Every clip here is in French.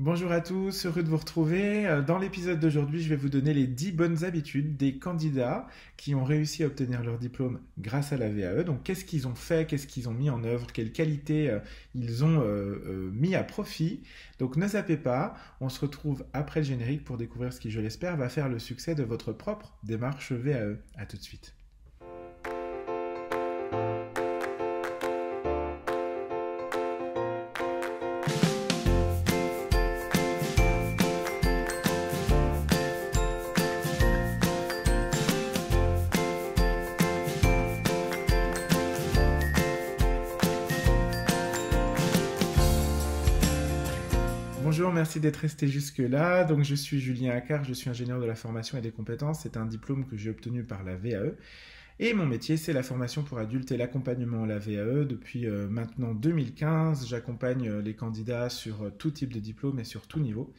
Bonjour à tous, heureux de vous retrouver. Euh, dans l'épisode d'aujourd'hui, je vais vous donner les 10 bonnes habitudes des candidats qui ont réussi à obtenir leur diplôme grâce à la VAE. Donc qu'est-ce qu'ils ont fait, qu'est-ce qu'ils ont mis en œuvre, quelles qualités euh, ils ont euh, mis à profit? Donc ne zappez pas, on se retrouve après le générique pour découvrir ce qui, je l'espère, va faire le succès de votre propre démarche VAE. A tout de suite. Merci d'être resté jusque-là. Donc, je suis Julien Accard, je suis ingénieur de la formation et des compétences. C'est un diplôme que j'ai obtenu par la VAE. Et mon métier, c'est la formation pour adultes et l'accompagnement à la VAE. Depuis euh, maintenant 2015, j'accompagne euh, les candidats sur euh, tout type de diplôme et sur tout niveau.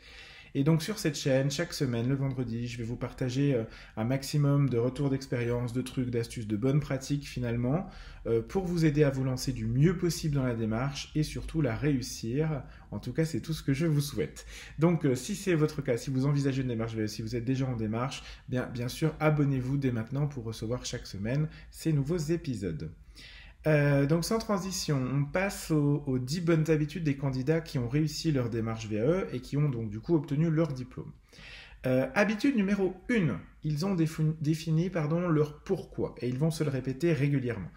Et donc sur cette chaîne, chaque semaine, le vendredi, je vais vous partager euh, un maximum de retours d'expérience, de trucs, d'astuces, de bonnes pratiques finalement, euh, pour vous aider à vous lancer du mieux possible dans la démarche et surtout la réussir. En tout cas, c'est tout ce que je vous souhaite. Donc euh, si c'est votre cas, si vous envisagez une démarche, si vous êtes déjà en démarche, bien, bien sûr, abonnez-vous dès maintenant pour recevoir chaque semaine ces nouveaux épisodes. Euh, donc sans transition, on passe aux, 10 bonnes habitudes des candidats qui ont réussi leur démarche VAE et qui ont donc du coup obtenu leur diplôme. Euh, habitude numéro 1, ils ont défini, leur pourquoi et ils vont se le répéter régulièrement.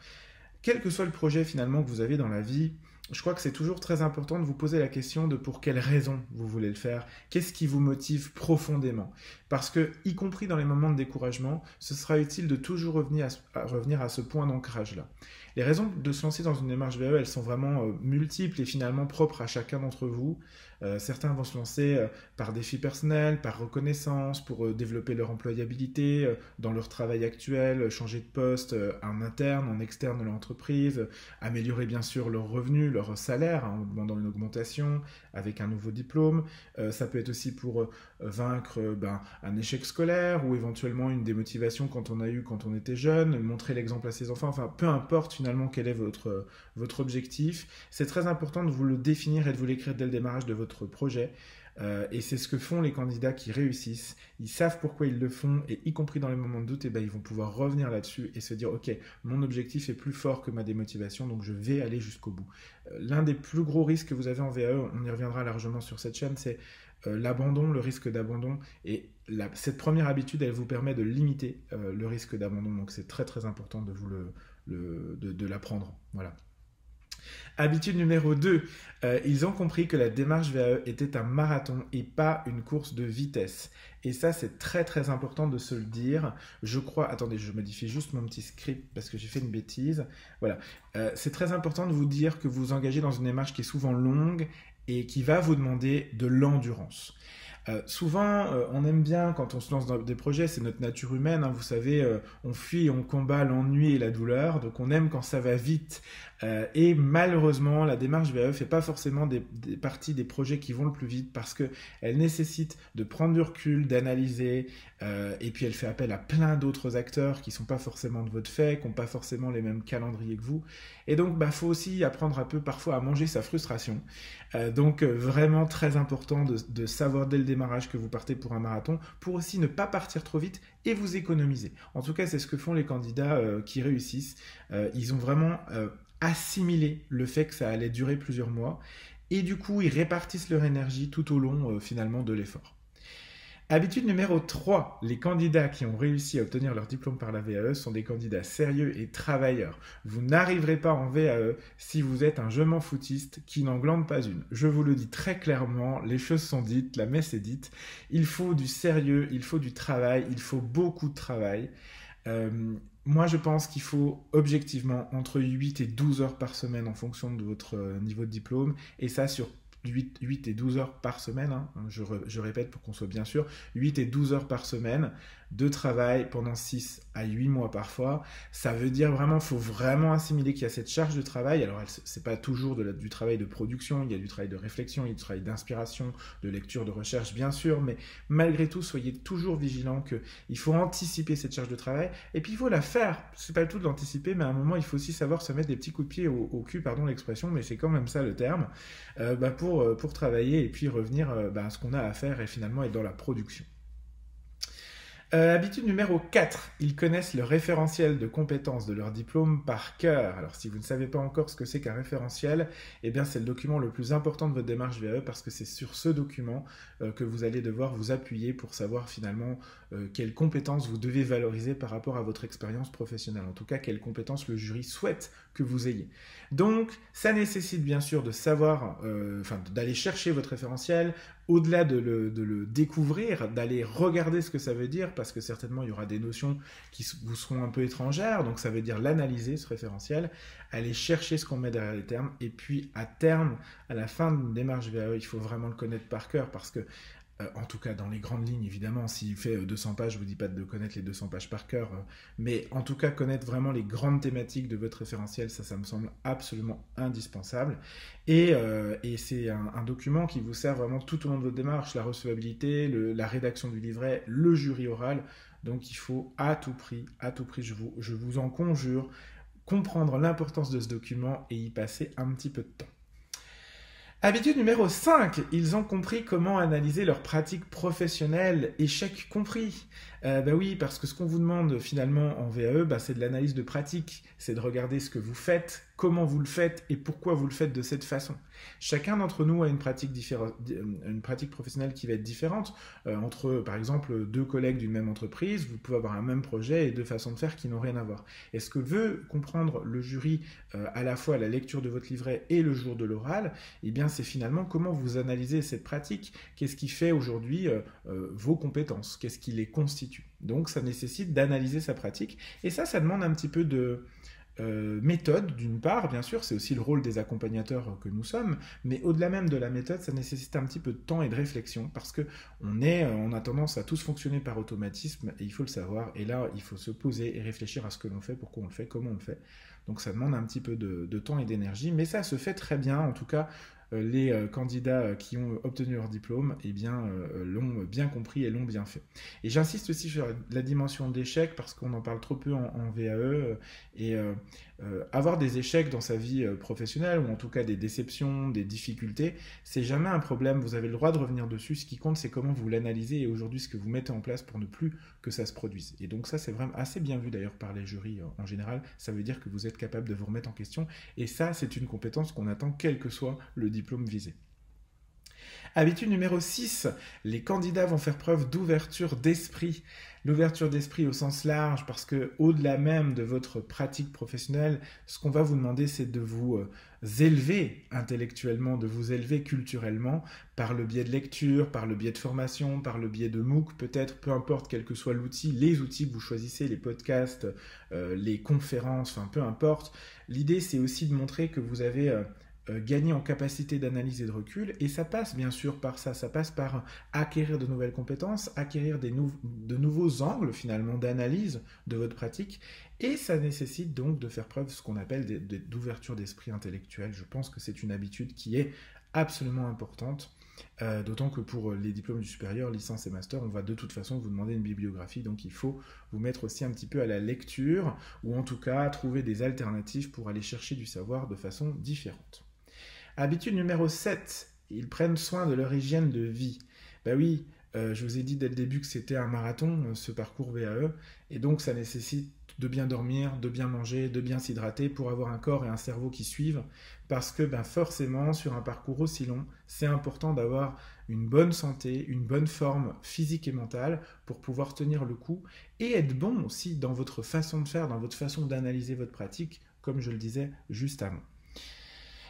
Quel que soit le projet finalement que vous avez dans la vie, je crois que c'est toujours très important de vous poser la question de pour quelle raison vous voulez le faire, qu'est-ce qui vous motive profondément? Parce que, y compris dans les moments de découragement, ce sera utile de toujours revenir à, revenir à ce point d'ancrage-là. Les raisons de se lancer dans une démarche VE, elles sont vraiment euh, multiples et finalement propres à chacun d'entre vous. Euh, certains vont se lancer euh, par défi personnel, par reconnaissance, pour développer leur employabilité dans leur travail actuel, changer de poste en interne, en externe de l'entreprise, améliorer bien sûr leurs revenus, leur salaire hein, en demandant une augmentation avec un nouveau diplôme. ça peut être aussi pour vaincre ben, un échec scolaire ou éventuellement une démotivation quand on a eu quand on était jeune, montrer l'exemple à ses enfants, enfin peu importe finalement quel est votre, votre objectif. C'est très important de vous le définir et de vous l'écrire dès le démarrage de votre projet. Euh, et c'est ce que font les candidats qui réussissent. Ils savent pourquoi ils le font et y compris dans les moments de doute, et eh ben, ils vont pouvoir revenir là-dessus et se dire, OK, mon objectif est plus fort que ma démotivation, donc je vais aller jusqu'au bout. Euh, l'un des plus gros risques que vous avez en VAE, on y reviendra largement sur cette chaîne, c'est euh, l'abandon, le risque d'abandon. Et cette première habitude, elle vous permet de limiter le risque d'abandon. Donc c'est très très important de vous le, de, l'apprendre. Voilà. Habitude numéro 2, euh, ils ont compris que la démarche VAE était un marathon et pas une course de vitesse. Et ça, c'est très très important de se le dire. Je crois, attendez, je modifie juste mon petit script parce que j'ai fait une bêtise. Voilà, euh, c'est très important de vous dire que vous engagez dans une démarche qui est souvent longue et qui va vous demander de l'endurance. Euh, souvent, euh, on aime bien quand on se lance dans des projets, c'est notre nature humaine. Hein, vous savez, euh, on fuit, on combat l'ennui et la douleur. Donc, on aime quand ça va vite. et malheureusement, la démarche VAE fait pas forcément des, des, parties des projets qui vont le plus vite parce que elle nécessite de prendre du recul, d'analyser. et puis, elle fait appel à plein d'autres acteurs qui sont pas forcément de votre fait, qui n'ont pas forcément les mêmes calendriers que vous. Et donc, bah, faut aussi apprendre un peu parfois à manger sa frustration. donc, vraiment très important de, de savoir dès le démarrage que vous partez pour un marathon, pour aussi ne pas partir trop vite et vous économiser. En tout cas, c'est ce que font les candidats euh, qui réussissent. Euh, ils ont vraiment euh, assimilé le fait que ça allait durer plusieurs mois et du coup, ils répartissent leur énergie tout au long finalement de l'effort. Habitude numéro 3, les candidats qui ont réussi à obtenir leur diplôme par la VAE sont des candidats sérieux et travailleurs. Vous n'arriverez pas en VAE si vous êtes un je m'en foutiste qui n'en glande pas une. Je vous le dis très clairement, les choses sont dites, la messe est dite. Il faut du sérieux, il faut du travail, il faut beaucoup de travail. Euh, moi, je pense qu'il faut objectivement entre 8 et 12 heures par semaine en fonction de votre euh, niveau de diplôme, et ça sur 8, 8 et 12 heures par semaine, hein. je, je, répète pour qu'on soit bien sûr, 8 et 12 heures par semaine. De travail pendant 6 à 8 mois parfois. Ça veut dire vraiment, il faut vraiment assimiler qu'il y a cette charge de travail. Alors, c'est pas toujours du travail de production, il y a du travail de réflexion, il y a du travail d'inspiration, de lecture, de recherche, bien sûr, mais malgré tout, soyez toujours vigilant qu'il faut anticiper cette charge de travail et puis il faut la faire. C'est pas le tout de l'anticiper, mais à un moment, il faut aussi savoir se mettre des petits coups de pied au, cul, pardon l'expression, mais c'est quand même ça le terme, euh, bah, pour, euh, pour travailler et puis revenir euh, bah, à ce qu'on a à faire et finalement être dans la production. Euh, habitude numéro 4, ils connaissent le référentiel de compétences de leur diplôme par cœur. Alors si vous ne savez pas encore ce que c'est qu'un référentiel, eh bien c'est le document le plus important de votre démarche VAE parce que c'est sur ce document euh, que vous allez devoir vous appuyer pour savoir finalement euh, quelles compétences vous devez valoriser par rapport à votre expérience professionnelle. En tout cas, quelles compétences le jury souhaite que vous ayez. Donc ça nécessite bien sûr de savoir, enfin d'aller chercher votre référentiel, au-delà de le, découvrir, d'aller regarder ce que ça veut dire, parce que certainement il y aura des notions qui vous seront un peu étrangères, donc ça veut dire l'analyser, ce référentiel, aller chercher ce qu'on met derrière les termes, et puis à terme, à la fin d'une démarche VAE, il faut vraiment le connaître par cœur, parce que euh, en tout cas dans les grandes lignes, évidemment, s'il fait 200 euh, pages, je vous dis pas de connaître les 200 pages par cœur, euh, mais en tout cas connaître vraiment les grandes thématiques de votre référentiel, ça, ça me semble absolument indispensable. Et, c'est un, document qui vous sert vraiment tout au long de votre démarche, la recevabilité, la rédaction du livret, le jury oral. Donc il faut à tout prix, à tout prix, je vous, je vous en conjure, comprendre l'importance de ce document et y passer un petit peu de temps. Habitude numéro 5, ils ont compris comment analyser leurs pratiques professionnelles, échec compris. Euh, bah oui, parce que ce qu'on vous demande finalement en VAE, bah, c'est de l'analyse de pratique, c'est de regarder ce que vous faites, comment vous le faites et pourquoi vous le faites de cette façon. Chacun d'entre nous a une pratique, une pratique professionnelle qui va être différente. Euh, entre, par exemple, deux collègues d'une même entreprise, vous pouvez avoir un même projet et deux façons de faire qui n'ont rien à voir. est ce que veut comprendre le jury euh, à la fois la lecture de votre livret et le jour de l'oral, eh bien, c'est finalement comment vous analysez cette pratique. Qu'est-ce qui fait aujourd'hui euh, vos compétences? Qu'est-ce qui les constitue? Donc, ça nécessite d'analyser sa pratique. Et ça, ça demande un petit peu de euh, méthode, d'une part, bien sûr, c'est aussi le rôle des accompagnateurs que nous sommes, mais au-delà même de la méthode, ça nécessite un petit peu de temps et de réflexion, parce que on, est, euh, on a tendance à tous fonctionner par automatisme, et il faut le savoir, et là, il faut se poser et réfléchir à ce que l'on fait, pourquoi on le fait, comment on le fait. Donc ça demande un petit peu de temps et d'énergie, mais ça se fait très bien, en tout cas, les euh, candidats euh, qui ont obtenu leur diplôme eh bien, l'ont bien compris et l'ont bien fait. Et j'insiste aussi sur la dimension d'échec parce qu'on en parle trop peu en, en VAE et euh, avoir des échecs dans sa vie euh, professionnelle, ou en tout cas des déceptions, des difficultés, c'est jamais un problème. Vous avez le droit de revenir dessus. Ce qui compte, c'est comment vous l'analysez et aujourd'hui ce que vous mettez en place pour ne plus que ça se produise. Et donc ça, c'est vraiment assez bien vu d'ailleurs par les jurys euh, en général. Ça veut dire que vous êtes capable de vous remettre en question. Et ça, c'est une compétence qu'on attend quel que soit le diplôme visé. Habitude numéro 6, les candidats vont faire preuve d'ouverture d'esprit. L'ouverture d'esprit au sens large, parce que au-delà même de votre pratique professionnelle, ce qu'on va vous demander, c'est de vous euh, élever intellectuellement, de vous élever culturellement par le biais de lecture, par le biais de formation, par le biais de MOOC, peut-être, peu importe quel que soit l'outil, les outils que vous choisissez, les podcasts, euh, les conférences, enfin peu importe. L'idée, c'est aussi de montrer que vous avez euh, euh, gagner en capacité d'analyse et de recul. Et ça passe bien sûr par ça, ça passe par acquérir de nouvelles compétences, acquérir des de nouveaux angles finalement d'analyse de votre pratique. Et ça nécessite donc de faire preuve de ce qu'on appelle d'ouverture d'esprit intellectuel. Je pense que c'est une habitude qui est absolument importante. Euh, d'autant que pour les diplômes du supérieur, licence et master, on va de toute façon vous demander une bibliographie, donc il faut vous mettre aussi un petit peu à la lecture, ou en tout cas trouver des alternatives pour aller chercher du savoir de façon différente. Habitude numéro 7, ils prennent soin de leur hygiène de vie. Ben oui, euh, je vous ai dit dès le début que c'était un marathon, euh, ce parcours VAE, et donc ça nécessite de bien dormir, de bien manger, de bien s'hydrater pour avoir un corps et un cerveau qui suivent, parce que ben, forcément, sur un parcours aussi long, c'est important d'avoir une bonne santé, une bonne forme physique et mentale pour pouvoir tenir le coup, et être bon aussi dans votre façon de faire, dans votre façon d'analyser votre pratique, comme je le disais juste avant.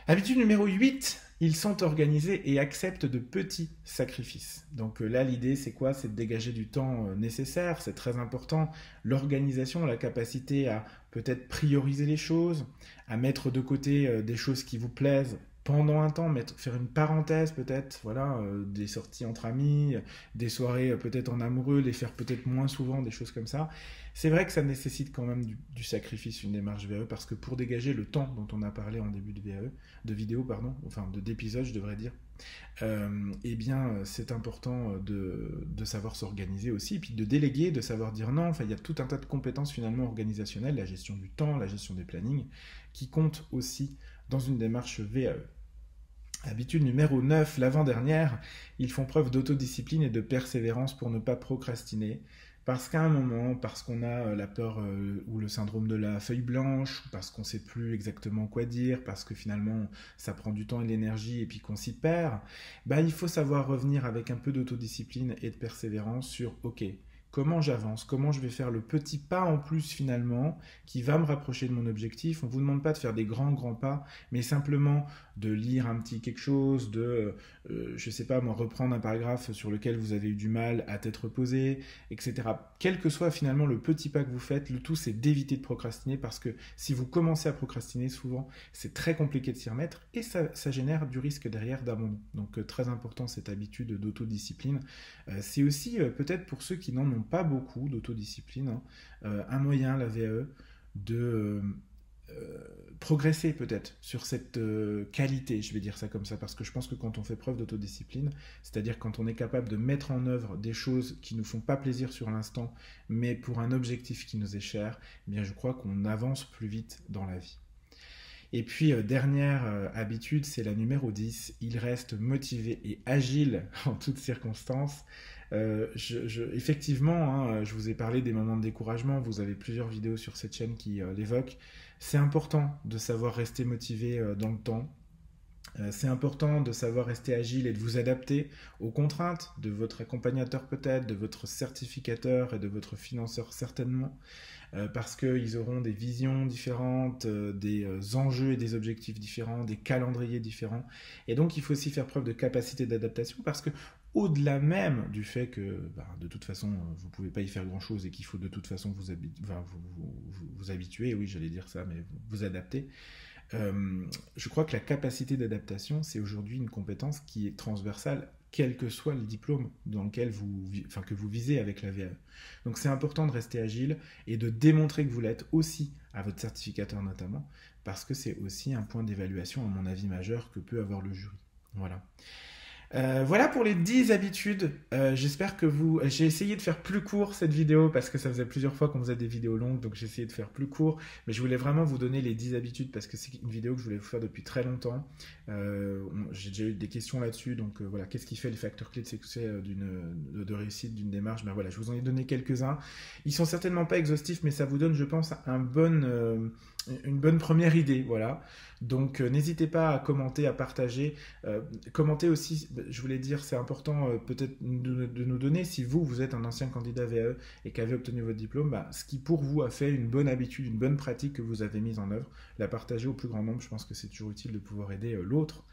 Habitude numéro 8, ils sont organisés et acceptent de petits sacrifices. Donc euh, là, l'idée, c'est quoi? C'est de dégager du temps euh, nécessaire, c'est très important. L'organisation, la capacité à peut-être prioriser les choses, à mettre de côté euh, des choses qui vous plaisent pendant un temps, mettre, faire une parenthèse peut-être, voilà, euh, des sorties entre amis, des soirées euh, peut-être en amoureux, les faire peut-être moins souvent, des choses comme ça. C'est vrai que ça nécessite quand même du, sacrifice, une démarche VAE, parce que pour dégager le temps dont on a parlé en début de VAE, de vidéo, pardon, enfin de d'épisode, je devrais dire, euh, eh bien, c'est important de, de savoir s'organiser aussi, puis de déléguer, de savoir dire non. Enfin, il y a tout un tas de compétences finalement organisationnelles, la gestion du temps, la gestion des plannings, qui comptent aussi dans une démarche VAE. Habitude numéro 9, l'avant-dernière, ils font preuve d'autodiscipline et de persévérance pour ne pas procrastiner. Parce qu'à un moment, parce qu'on a euh, la peur euh, ou le syndrome de la feuille blanche, parce qu'on ne sait plus exactement quoi dire, parce que finalement ça prend du temps et de l'énergie et puis qu'on s'y perd, bah, il faut savoir revenir avec un peu d'autodiscipline et de persévérance sur OK, comment j'avance, comment je vais faire le petit pas en plus finalement qui va me rapprocher de mon objectif. On ne vous demande pas de faire des grands grands pas, mais simplement de lire un petit quelque chose, de, je euh, je sais pas moi, reprendre un paragraphe sur lequel vous avez eu du mal à t'être posé, etc. Quel que soit finalement le petit pas que vous faites, le tout c'est d'éviter de procrastiner parce que si vous commencez à procrastiner souvent, c'est très compliqué de s'y remettre et ça, génère du risque derrière d'abandon. Donc euh, très important cette habitude d'autodiscipline. Euh, c'est aussi peut-être pour ceux qui n'en ont pas beaucoup d'autodiscipline, hein, un moyen, la VAE, de euh, progresser peut-être sur cette euh, qualité, je vais dire ça comme ça, parce que je pense que quand on fait preuve d'autodiscipline, c'est-à-dire quand on est capable de mettre en œuvre des choses qui nous font pas plaisir sur l'instant, mais pour un objectif qui nous est cher, eh bien je crois qu'on avance plus vite dans la vie. Et puis, euh, dernière habitude, c'est la numéro 10. Il reste motivé et agile en toutes circonstances. effectivement, hein, je vous ai parlé des moments de découragement. Vous avez plusieurs vidéos sur cette chaîne qui l'évoquent. C'est important de savoir rester motivé euh, dans le temps. Euh, c'est important de savoir rester agile et de vous adapter aux contraintes de votre accompagnateur peut-être, de votre certificateur et de votre financeur certainement, euh, parce qu'ils auront des visions différentes, des enjeux et des objectifs différents, des calendriers différents. Et donc il faut aussi faire preuve de capacité d'adaptation parce que au-delà même du fait que bah, de toute façon vous ne pouvez pas y faire grand-chose et qu'il faut de toute façon vous, vous, habituer, oui j'allais dire ça, mais vous, adapter, euh, je crois que la capacité d'adaptation, c'est aujourd'hui une compétence qui est transversale, quel que soit le diplôme dans lequel vous, enfin, que vous visez avec la VAE. Donc c'est important de rester agile et de démontrer que vous l'êtes aussi à votre certificateur notamment, parce que c'est aussi un point d'évaluation, à mon avis, majeur que peut avoir le jury. Voilà. Euh, voilà pour les 10 habitudes. Euh, j'espère que vous... J'ai essayé de faire plus court cette vidéo parce que ça faisait plusieurs fois qu'on faisait des vidéos longues, donc j'ai essayé de faire plus court. Mais je voulais vraiment vous donner les 10 habitudes parce que c'est une vidéo que je voulais vous faire depuis très longtemps. Euh, j'ai déjà eu des questions là-dessus, donc voilà, qu'est-ce qui fait les facteurs clés de succès d'une, de, réussite d'une démarche? Ben voilà, je vous en ai donné quelques-uns. Ils sont certainement pas exhaustifs, mais ça vous donne, je pense, un bon une bonne première idée, voilà. Donc euh, n'hésitez pas à commenter, à partager. Euh, commentez aussi, je voulais dire, c'est important euh, peut-être de, nous donner, si vous, vous êtes un ancien candidat VAE et qu'avez obtenu votre diplôme, bah, ce qui pour vous a fait une bonne habitude, une bonne pratique que vous avez mise en œuvre, la partager au plus grand nombre. Je pense que c'est toujours utile de pouvoir aider l'autre.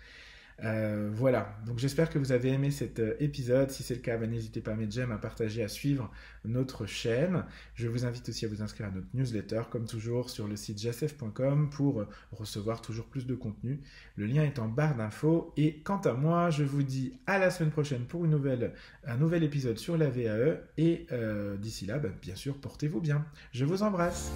Euh, voilà, donc j'espère que vous avez aimé cet euh, épisode. Si c'est le cas, bah, n'hésitez pas à mettre j'aime, à partager, à suivre notre chaîne. Je vous invite aussi à vous inscrire à notre newsletter, comme toujours, sur le site jacef.com pour recevoir toujours plus de contenu. Le lien est en barre d'infos. Et quant à moi, je vous dis à la semaine prochaine pour une nouvelle, un nouvel épisode sur la VAE. Et euh, d'ici là, bah, bien sûr, portez-vous bien. Je vous embrasse.